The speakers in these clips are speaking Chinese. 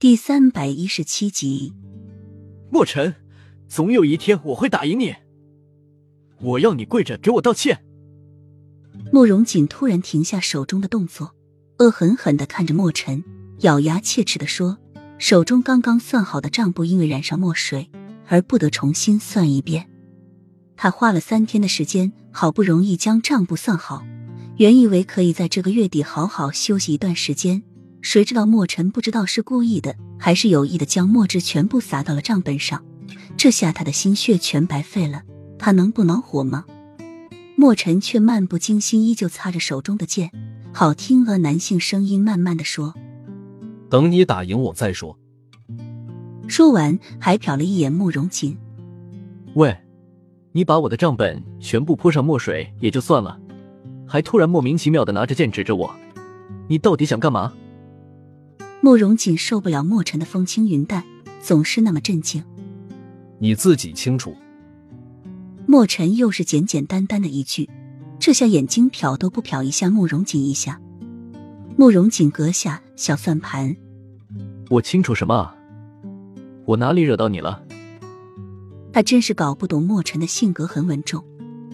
第三百一十七集，墨尘，总有一天我会打赢你。我要你跪着给我道歉。慕容锦突然停下手中的动作，恶狠狠的看着墨尘，咬牙切齿的说：“手中刚刚算好的账簿因为染上墨水，而不得重新算一遍。他花了三天的时间，好不容易将账簿算好，原以为可以在这个月底好好休息一段时间。”谁知道墨尘不知道是故意的还是有意的，将墨汁全部洒到了账本上。这下他的心血全白费了，他能不恼火吗？墨尘却漫不经心，依旧擦着手中的剑。好听的男性声音慢慢的说：“等你打赢我再说。”说完，还瞟了一眼慕容锦：“喂，你把我的账本全部泼上墨水也就算了，还突然莫名其妙的拿着剑指着我，你到底想干嘛？”慕容锦受不了墨尘的风轻云淡，总是那么镇静。你自己清楚。墨尘又是简简单单的一句，这下眼睛瞟都不瞟一下慕容锦一下。慕容锦阁下小算盘，我清楚什么啊？我哪里惹到你了？他真是搞不懂墨尘的性格很稳重，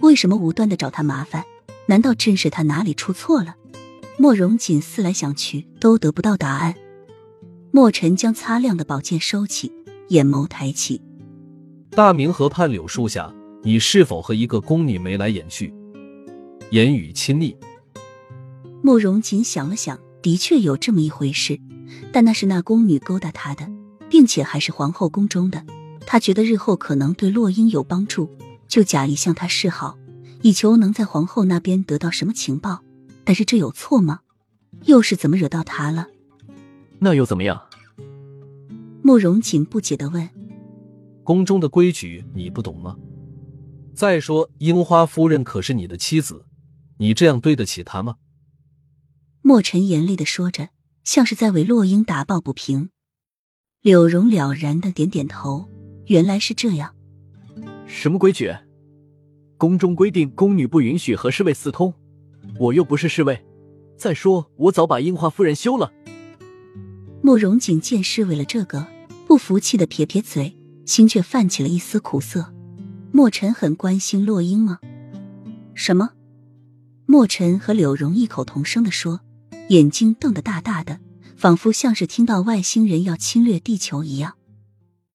为什么无端的找他麻烦？难道真是他哪里出错了？慕容锦思来想去，都得不到答案。墨尘将擦亮的宝剑收起，眼眸抬起。大明河畔柳树下，你是否和一个宫女眉来眼去，言语亲昵？慕容锦想了想，的确有这么一回事，但那是那宫女勾搭他的，并且还是皇后宫中的。他觉得日后可能对洛英有帮助，就假意向她示好，以求能在皇后那边得到什么情报。但是这有错吗？又是怎么惹到他了？那又怎么样？慕容锦不解的问：“宫中的规矩你不懂吗？再说樱花夫人可是你的妻子，你这样对得起她吗？”墨尘严厉的说着，像是在为洛英打抱不平。柳荣了然的点点头，原来是这样。什么规矩？宫中规定宫女不允许和侍卫私通，我又不是侍卫。再说，我早把樱花夫人休了。慕容景见是为了这个，不服气的撇撇嘴，心却泛起了一丝苦涩。墨尘很关心洛英吗？什么？墨尘和柳荣异口同声的说，眼睛瞪得大大的，仿佛像是听到外星人要侵略地球一样。